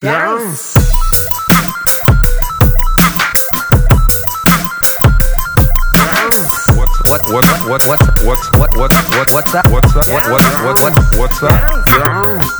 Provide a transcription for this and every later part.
Dance. What's what what what what what what what what's that what's that what what what what what's that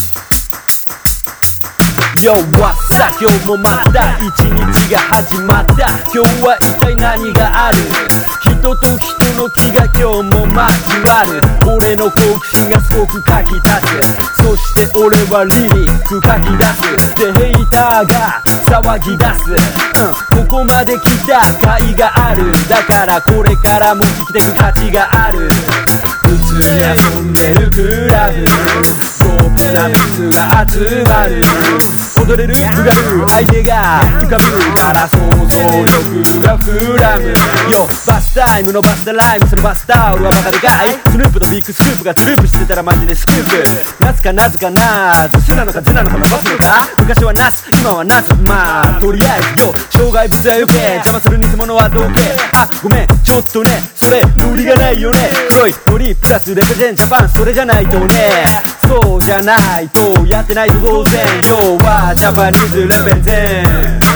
Yo, what's up? 今日もまた。一日が始まった。今日は一体何がある？人と人の気が今日も交わる。俺の好奇心がすごくかき立つ。そして俺はリリック書き出す。でヘイターが騒ぎ出す、うん、ここまで来た甲斐がある。だからこれからも生きてく価値がある。普通に遊んでるクラブ。ドープなメンツが集まる踊れるうがる相手が浮かぶから想像力がフラムよバスタイムのバスタライムそのバスタオルはわかるかいスヌープとビッグスクープがトゥループしてたらマジでスクープナスかナズかなズスなのかズなのか伸ばすのか昔はナス今はナズまあとりあえずよ障害物はよけ邪魔する偽物はどけあごめんちょっとねそれノリがないよね黒いノリプラスレペゼンジャパンそれじゃないとねそうじゃないとやってないと当然要はジャパニーズレペゼン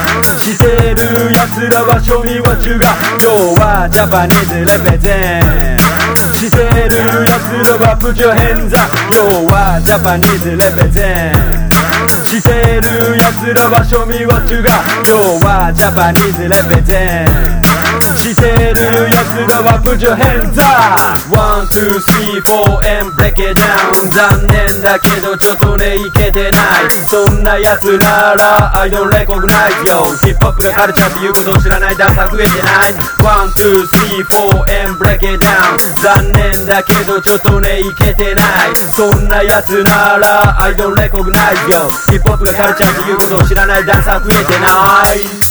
してる奴らは庶民は中が要はジャパニーズレペゼン。してる奴らはプチョヘンザ要はジャパニーズレペゼンしてる奴らは庶民は中が要はジャパニーズレペゼン。してる奴らは Put your hands up!1,2,3,4,and break it down 残念だけどちょっとねいけてない。そんな奴なら I don't recognize yo ヒップホップがカルチャーっていうことを知らないダンサー増えてない。One, two, three, four and break it down 残念だけどちょっとねいけてない。そんな奴なら I don't recognize yo ヒップホップがカルチャーっていうことを知らないダンサー増えてない。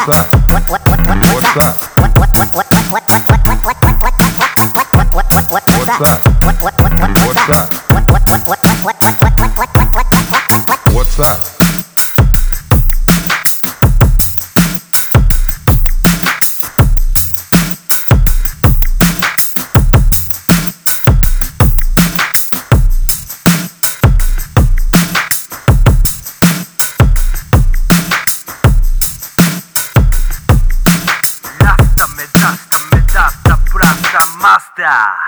What's that? What's that? what's that? What's that? What's that? what's that? What's that? What's that? 达。